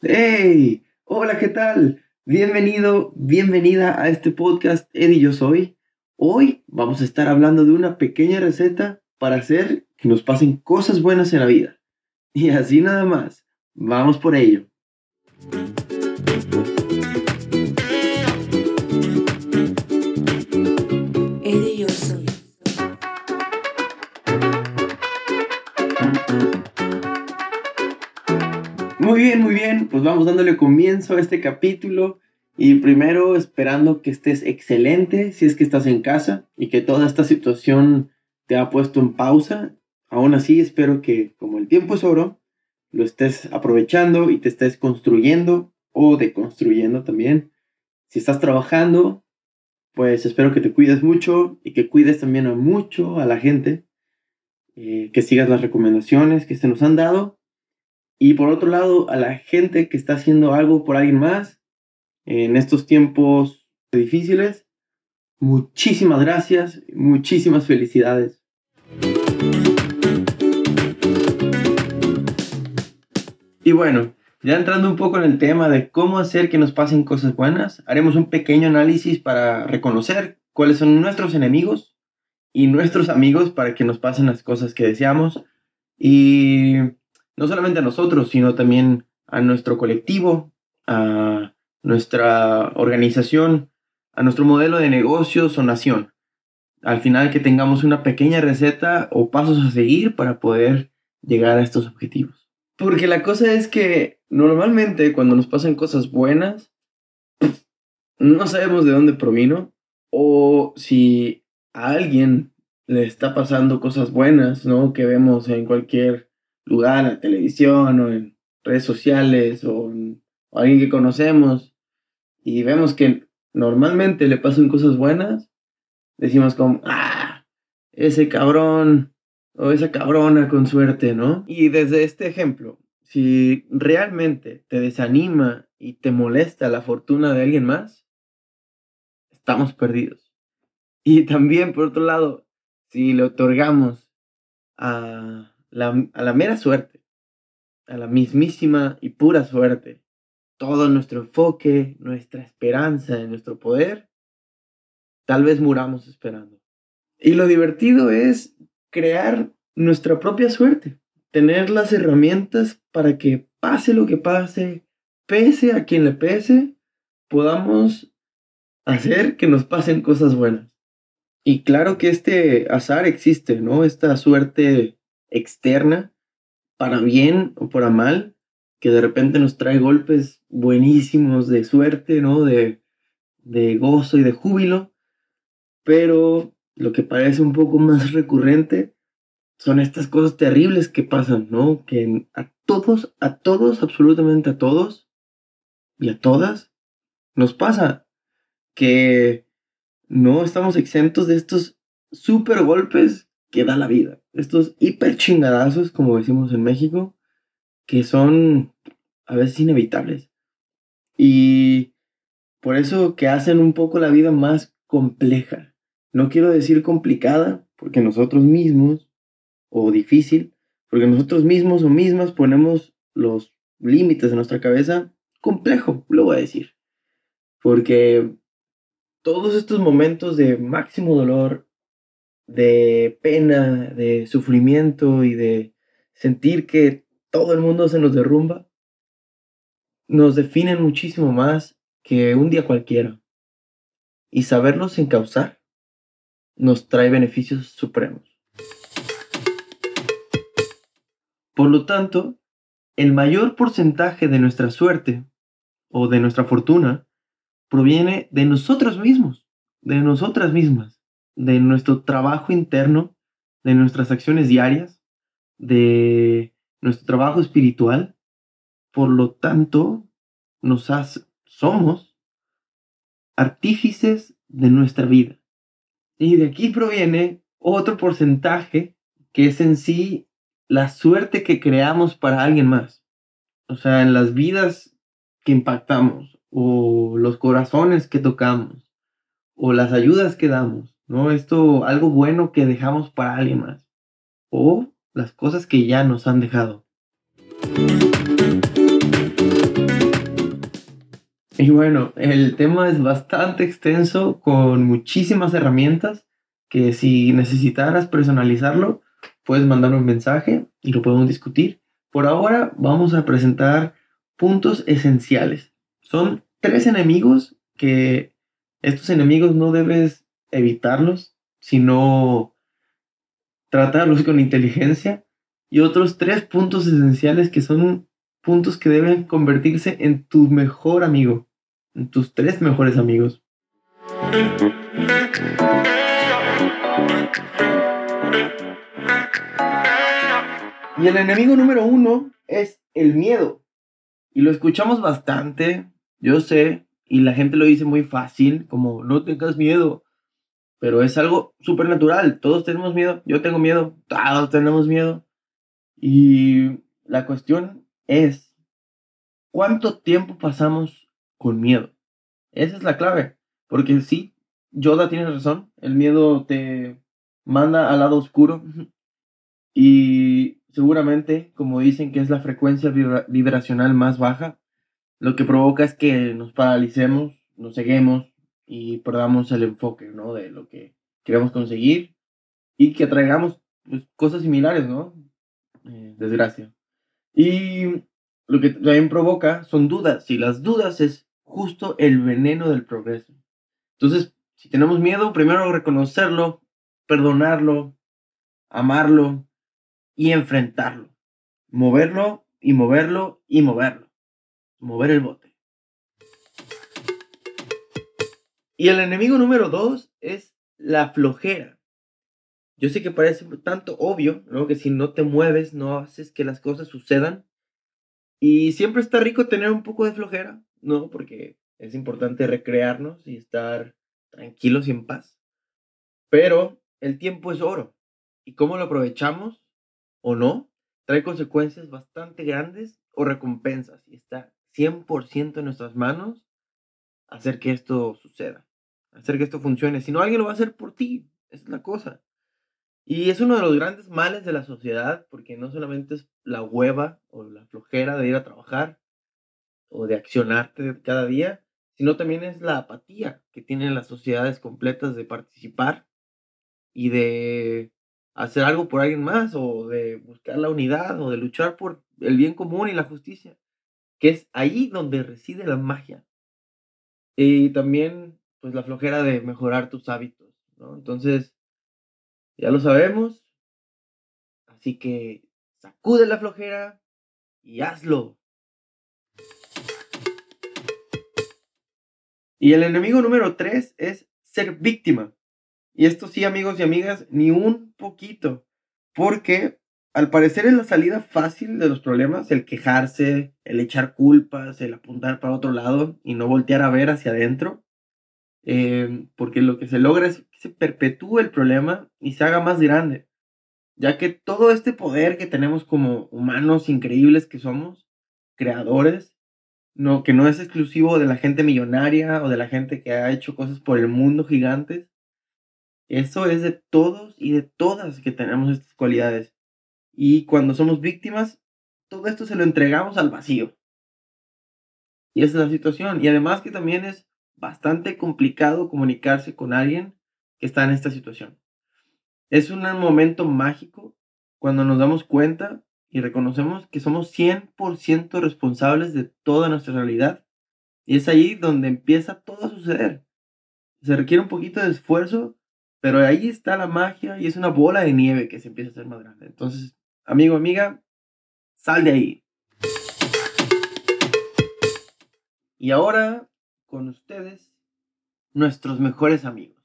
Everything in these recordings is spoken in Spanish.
¡Hey! Hola, ¿qué tal? Bienvenido, bienvenida a este podcast Eddie Yo Soy. Hoy vamos a estar hablando de una pequeña receta para hacer que nos pasen cosas buenas en la vida. Y así nada más. Vamos por ello. Muy bien. Pues vamos dándole comienzo a este capítulo. Y primero esperando que estés excelente si es que estás en casa y que toda esta situación te ha puesto en pausa. Aún así espero que como el tiempo es oro, lo estés aprovechando y te estés construyendo o deconstruyendo también. Si estás trabajando, pues espero que te cuides mucho y que cuides también a mucho a la gente, eh, que sigas las recomendaciones que se nos han dado. Y por otro lado, a la gente que está haciendo algo por alguien más en estos tiempos difíciles, muchísimas gracias, muchísimas felicidades. Y bueno, ya entrando un poco en el tema de cómo hacer que nos pasen cosas buenas, haremos un pequeño análisis para reconocer cuáles son nuestros enemigos y nuestros amigos para que nos pasen las cosas que deseamos. Y no solamente a nosotros, sino también a nuestro colectivo, a nuestra organización, a nuestro modelo de negocios o nación. Al final que tengamos una pequeña receta o pasos a seguir para poder llegar a estos objetivos. Porque la cosa es que normalmente cuando nos pasan cosas buenas, no sabemos de dónde provino o si a alguien le está pasando cosas buenas, ¿no? Que vemos en cualquier lugar, en la televisión o en redes sociales o, en, o alguien que conocemos y vemos que normalmente le pasan cosas buenas, decimos como, ah, ese cabrón o esa cabrona con suerte, ¿no? Y desde este ejemplo, si realmente te desanima y te molesta la fortuna de alguien más, estamos perdidos. Y también, por otro lado, si le otorgamos a la, a la mera suerte, a la mismísima y pura suerte, todo nuestro enfoque, nuestra esperanza en nuestro poder, tal vez muramos esperando. Y lo divertido es crear nuestra propia suerte, tener las herramientas para que pase lo que pase, pese a quien le pese, podamos hacer que nos pasen cosas buenas. Y claro que este azar existe, ¿no? Esta suerte externa, para bien o para mal, que de repente nos trae golpes buenísimos de suerte, ¿no? De, de gozo y de júbilo, pero lo que parece un poco más recurrente son estas cosas terribles que pasan, ¿no? Que a todos, a todos, absolutamente a todos y a todas nos pasa que no estamos exentos de estos super golpes que da la vida, estos hiper chingadazos, como decimos en México, que son a veces inevitables. Y por eso que hacen un poco la vida más compleja. No quiero decir complicada, porque nosotros mismos, o difícil, porque nosotros mismos o mismas ponemos los límites de nuestra cabeza complejo, lo voy a decir. Porque todos estos momentos de máximo dolor, de pena, de sufrimiento y de sentir que todo el mundo se nos derrumba, nos definen muchísimo más que un día cualquiera. Y saberlos encauzar nos trae beneficios supremos. Por lo tanto, el mayor porcentaje de nuestra suerte o de nuestra fortuna proviene de nosotros mismos, de nosotras mismas, de nuestro trabajo interno, de nuestras acciones diarias, de nuestro trabajo espiritual por lo tanto, nos somos artífices de nuestra vida. Y de aquí proviene otro porcentaje que es en sí la suerte que creamos para alguien más. O sea, en las vidas que impactamos o los corazones que tocamos o las ayudas que damos, ¿no? Esto, algo bueno que dejamos para alguien más o las cosas que ya nos han dejado. Y bueno, el tema es bastante extenso con muchísimas herramientas que si necesitaras personalizarlo, puedes mandar un mensaje y lo podemos discutir. Por ahora vamos a presentar puntos esenciales. Son tres enemigos que estos enemigos no debes evitarlos, sino tratarlos con inteligencia. Y otros tres puntos esenciales que son puntos que deben convertirse en tu mejor amigo tus tres mejores amigos. Y el enemigo número uno es el miedo. Y lo escuchamos bastante, yo sé, y la gente lo dice muy fácil, como no tengas miedo. Pero es algo súper natural. Todos tenemos miedo. Yo tengo miedo. Todos tenemos miedo. Y la cuestión es, ¿cuánto tiempo pasamos con miedo. Esa es la clave. Porque sí, Yoda tiene razón. El miedo te manda al lado oscuro. Y seguramente, como dicen que es la frecuencia vibracional más baja, lo que provoca es que nos paralicemos, nos ceguemos y perdamos el enfoque, ¿no? De lo que queremos conseguir y que atraigamos pues, cosas similares, ¿no? Eh, desgracia. Y lo que también provoca son dudas. Y las dudas es justo el veneno del progreso. Entonces, si tenemos miedo, primero reconocerlo, perdonarlo, amarlo y enfrentarlo. Moverlo y moverlo y moverlo. Mover el bote. Y el enemigo número dos es la flojera. Yo sé que parece tanto obvio, ¿no? Que si no te mueves, no haces que las cosas sucedan. Y siempre está rico tener un poco de flojera. ¿no? Porque es importante recrearnos y estar tranquilos y en paz. Pero el tiempo es oro. Y cómo lo aprovechamos o no, trae consecuencias bastante grandes o recompensas. Y está 100% en nuestras manos hacer que esto suceda, hacer que esto funcione. Si no, alguien lo va a hacer por ti. Es la cosa. Y es uno de los grandes males de la sociedad, porque no solamente es la hueva o la flojera de ir a trabajar, o de accionarte cada día, sino también es la apatía que tienen las sociedades completas de participar y de hacer algo por alguien más o de buscar la unidad o de luchar por el bien común y la justicia, que es ahí donde reside la magia. Y también pues la flojera de mejorar tus hábitos, ¿no? Entonces, ya lo sabemos, así que sacude la flojera y hazlo. Y el enemigo número tres es ser víctima. Y esto sí, amigos y amigas, ni un poquito. Porque al parecer es la salida fácil de los problemas, el quejarse, el echar culpas, el apuntar para otro lado y no voltear a ver hacia adentro. Em, porque lo que se logra es que se perpetúe el problema y se haga más grande. Ya que todo este poder que tenemos como humanos increíbles que somos, creadores, no, que no es exclusivo de la gente millonaria o de la gente que ha hecho cosas por el mundo gigantes. Eso es de todos y de todas que tenemos estas cualidades. Y cuando somos víctimas, todo esto se lo entregamos al vacío. Y esa es la situación. Y además que también es bastante complicado comunicarse con alguien que está en esta situación. Es un momento mágico cuando nos damos cuenta y reconocemos que somos 100% responsables de toda nuestra realidad. Y es ahí donde empieza todo a suceder. Se requiere un poquito de esfuerzo, pero ahí está la magia y es una bola de nieve que se empieza a hacer más grande. Entonces, amigo, amiga, sal de ahí. Y ahora, con ustedes, nuestros mejores amigos.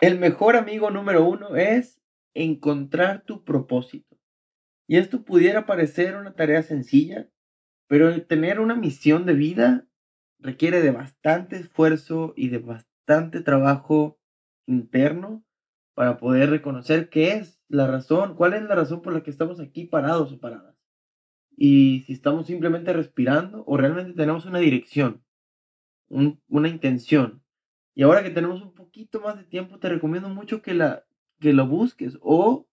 El mejor amigo número uno es encontrar tu propósito. Y esto pudiera parecer una tarea sencilla, pero tener una misión de vida requiere de bastante esfuerzo y de bastante trabajo interno para poder reconocer qué es la razón, cuál es la razón por la que estamos aquí parados o paradas. Y si estamos simplemente respirando o realmente tenemos una dirección, una intención. Y ahora que tenemos un poquito más de tiempo, te recomiendo mucho que, la, que lo busques o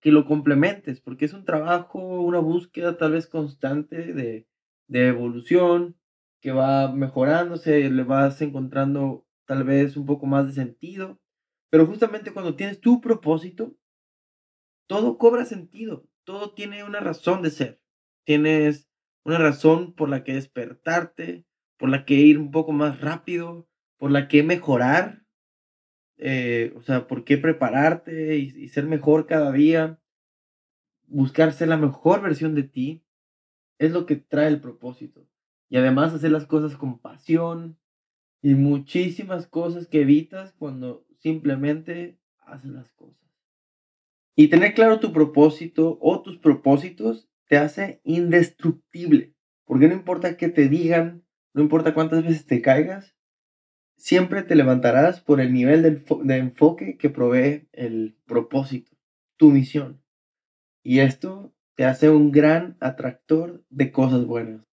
que lo complementes, porque es un trabajo, una búsqueda tal vez constante de, de evolución, que va mejorándose, le vas encontrando tal vez un poco más de sentido. Pero justamente cuando tienes tu propósito, todo cobra sentido, todo tiene una razón de ser. Tienes una razón por la que despertarte, por la que ir un poco más rápido, por la que mejorar, eh, o sea, por qué prepararte y, y ser mejor cada día, buscar ser la mejor versión de ti, es lo que trae el propósito. Y además hacer las cosas con pasión y muchísimas cosas que evitas cuando simplemente haces las cosas. Y tener claro tu propósito o tus propósitos te hace indestructible. Porque no importa qué te digan, no importa cuántas veces te caigas, siempre te levantarás por el nivel de enfoque que provee el propósito, tu misión. Y esto te hace un gran atractor de cosas buenas.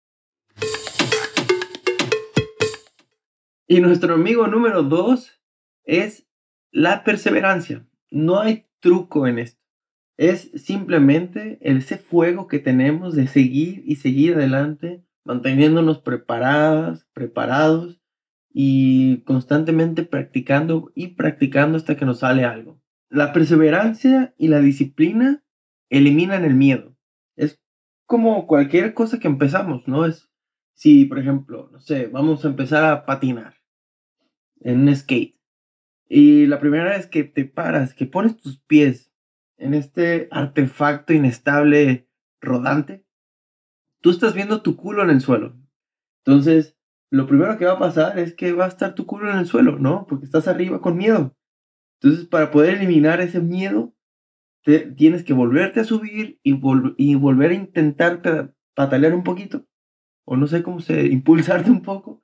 Y nuestro amigo número dos es la perseverancia. No hay truco en esto. Es simplemente ese fuego que tenemos de seguir y seguir adelante, manteniéndonos preparadas, preparados y constantemente practicando y practicando hasta que nos sale algo. La perseverancia y la disciplina eliminan el miedo. Es como cualquier cosa que empezamos, ¿no? Es si, por ejemplo, no sé, vamos a empezar a patinar en un skate. Y la primera vez que te paras, que pones tus pies en este artefacto inestable rodante, tú estás viendo tu culo en el suelo. Entonces, lo primero que va a pasar es que va a estar tu culo en el suelo, ¿no? Porque estás arriba con miedo. Entonces, para poder eliminar ese miedo, te, tienes que volverte a subir y, y volver a intentar patalear un poquito o no sé cómo se, impulsarte un poco.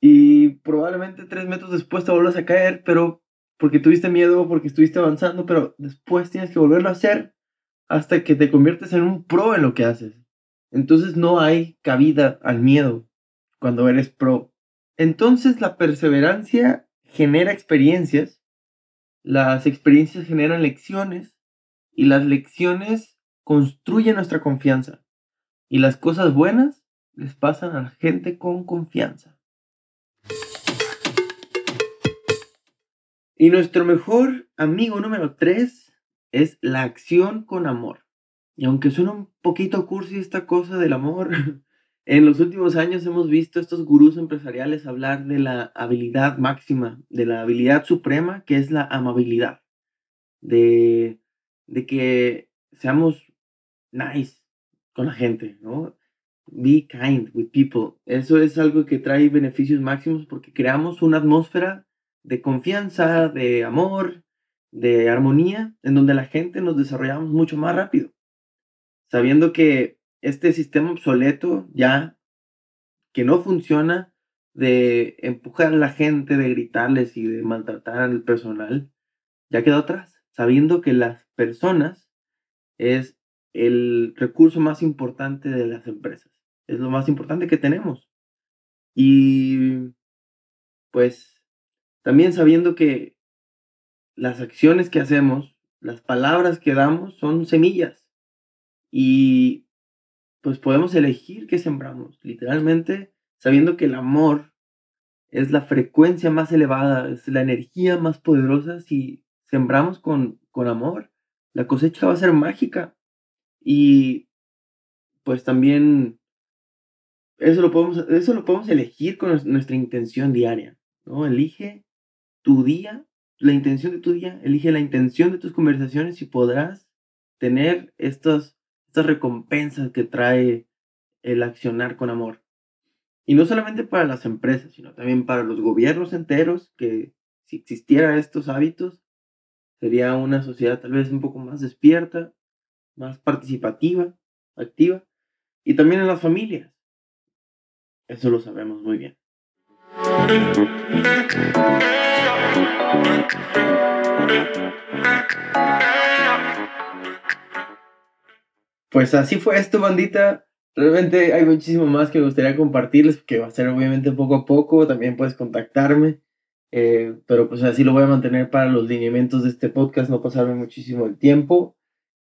Y probablemente tres metros después te vuelvas a caer, pero porque tuviste miedo, porque estuviste avanzando, pero después tienes que volverlo a hacer hasta que te conviertes en un pro en lo que haces. Entonces no hay cabida al miedo cuando eres pro. Entonces la perseverancia genera experiencias, las experiencias generan lecciones y las lecciones construyen nuestra confianza. Y las cosas buenas les pasan a la gente con confianza. Y nuestro mejor amigo número 3 es la acción con amor. Y aunque suena un poquito cursi esta cosa del amor, en los últimos años hemos visto estos gurús empresariales hablar de la habilidad máxima, de la habilidad suprema, que es la amabilidad. De, de que seamos nice con la gente, ¿no? Be kind with people. Eso es algo que trae beneficios máximos porque creamos una atmósfera de confianza, de amor, de armonía, en donde la gente nos desarrollamos mucho más rápido. Sabiendo que este sistema obsoleto ya, que no funciona, de empujar a la gente, de gritarles y de maltratar al personal, ya quedó atrás. Sabiendo que las personas es el recurso más importante de las empresas es lo más importante que tenemos. Y pues también sabiendo que las acciones que hacemos, las palabras que damos son semillas y pues podemos elegir qué sembramos, literalmente sabiendo que el amor es la frecuencia más elevada, es la energía más poderosa. Si sembramos con, con amor, la cosecha va a ser mágica. Y pues también eso lo podemos, eso lo podemos elegir con nuestra intención diaria, ¿no? Elige tu día, la intención de tu día, elige la intención de tus conversaciones y podrás tener estas, estas recompensas que trae el accionar con amor. Y no solamente para las empresas, sino también para los gobiernos enteros que si existiera estos hábitos, sería una sociedad tal vez un poco más despierta, más participativa, activa, y también en las familias. Eso lo sabemos muy bien. Pues así fue esto, bandita. Realmente hay muchísimo más que me gustaría compartirles, que va a ser obviamente poco a poco. También puedes contactarme. Eh, pero pues así lo voy a mantener para los lineamientos de este podcast, no pasarme muchísimo el tiempo.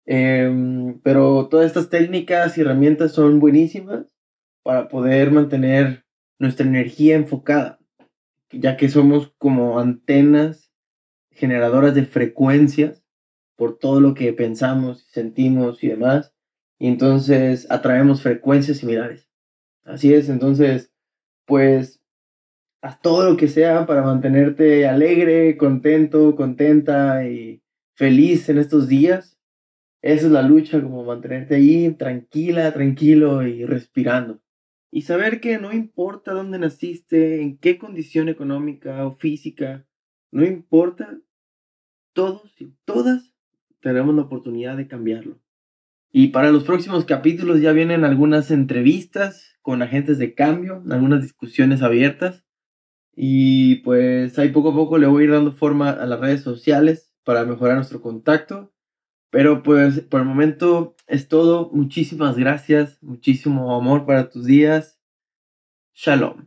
Em, pero todas estas técnicas y herramientas son buenísimas para poder mantener nuestra energía enfocada, ya que somos como antenas generadoras de frecuencias por todo lo que pensamos, sentimos y demás. Y entonces atraemos frecuencias similares. Así es, entonces, pues haz todo lo que sea para mantenerte alegre, contento, contenta y feliz en estos días. Esa es la lucha, como mantenerte ahí tranquila, tranquilo y respirando. Y saber que no importa dónde naciste, en qué condición económica o física, no importa, todos y todas tenemos la oportunidad de cambiarlo. Y para los próximos capítulos ya vienen algunas entrevistas con agentes de cambio, algunas discusiones abiertas y pues ahí poco a poco le voy a ir dando forma a las redes sociales para mejorar nuestro contacto. Pero pues por el momento es todo. Muchísimas gracias. Muchísimo amor para tus días. Shalom.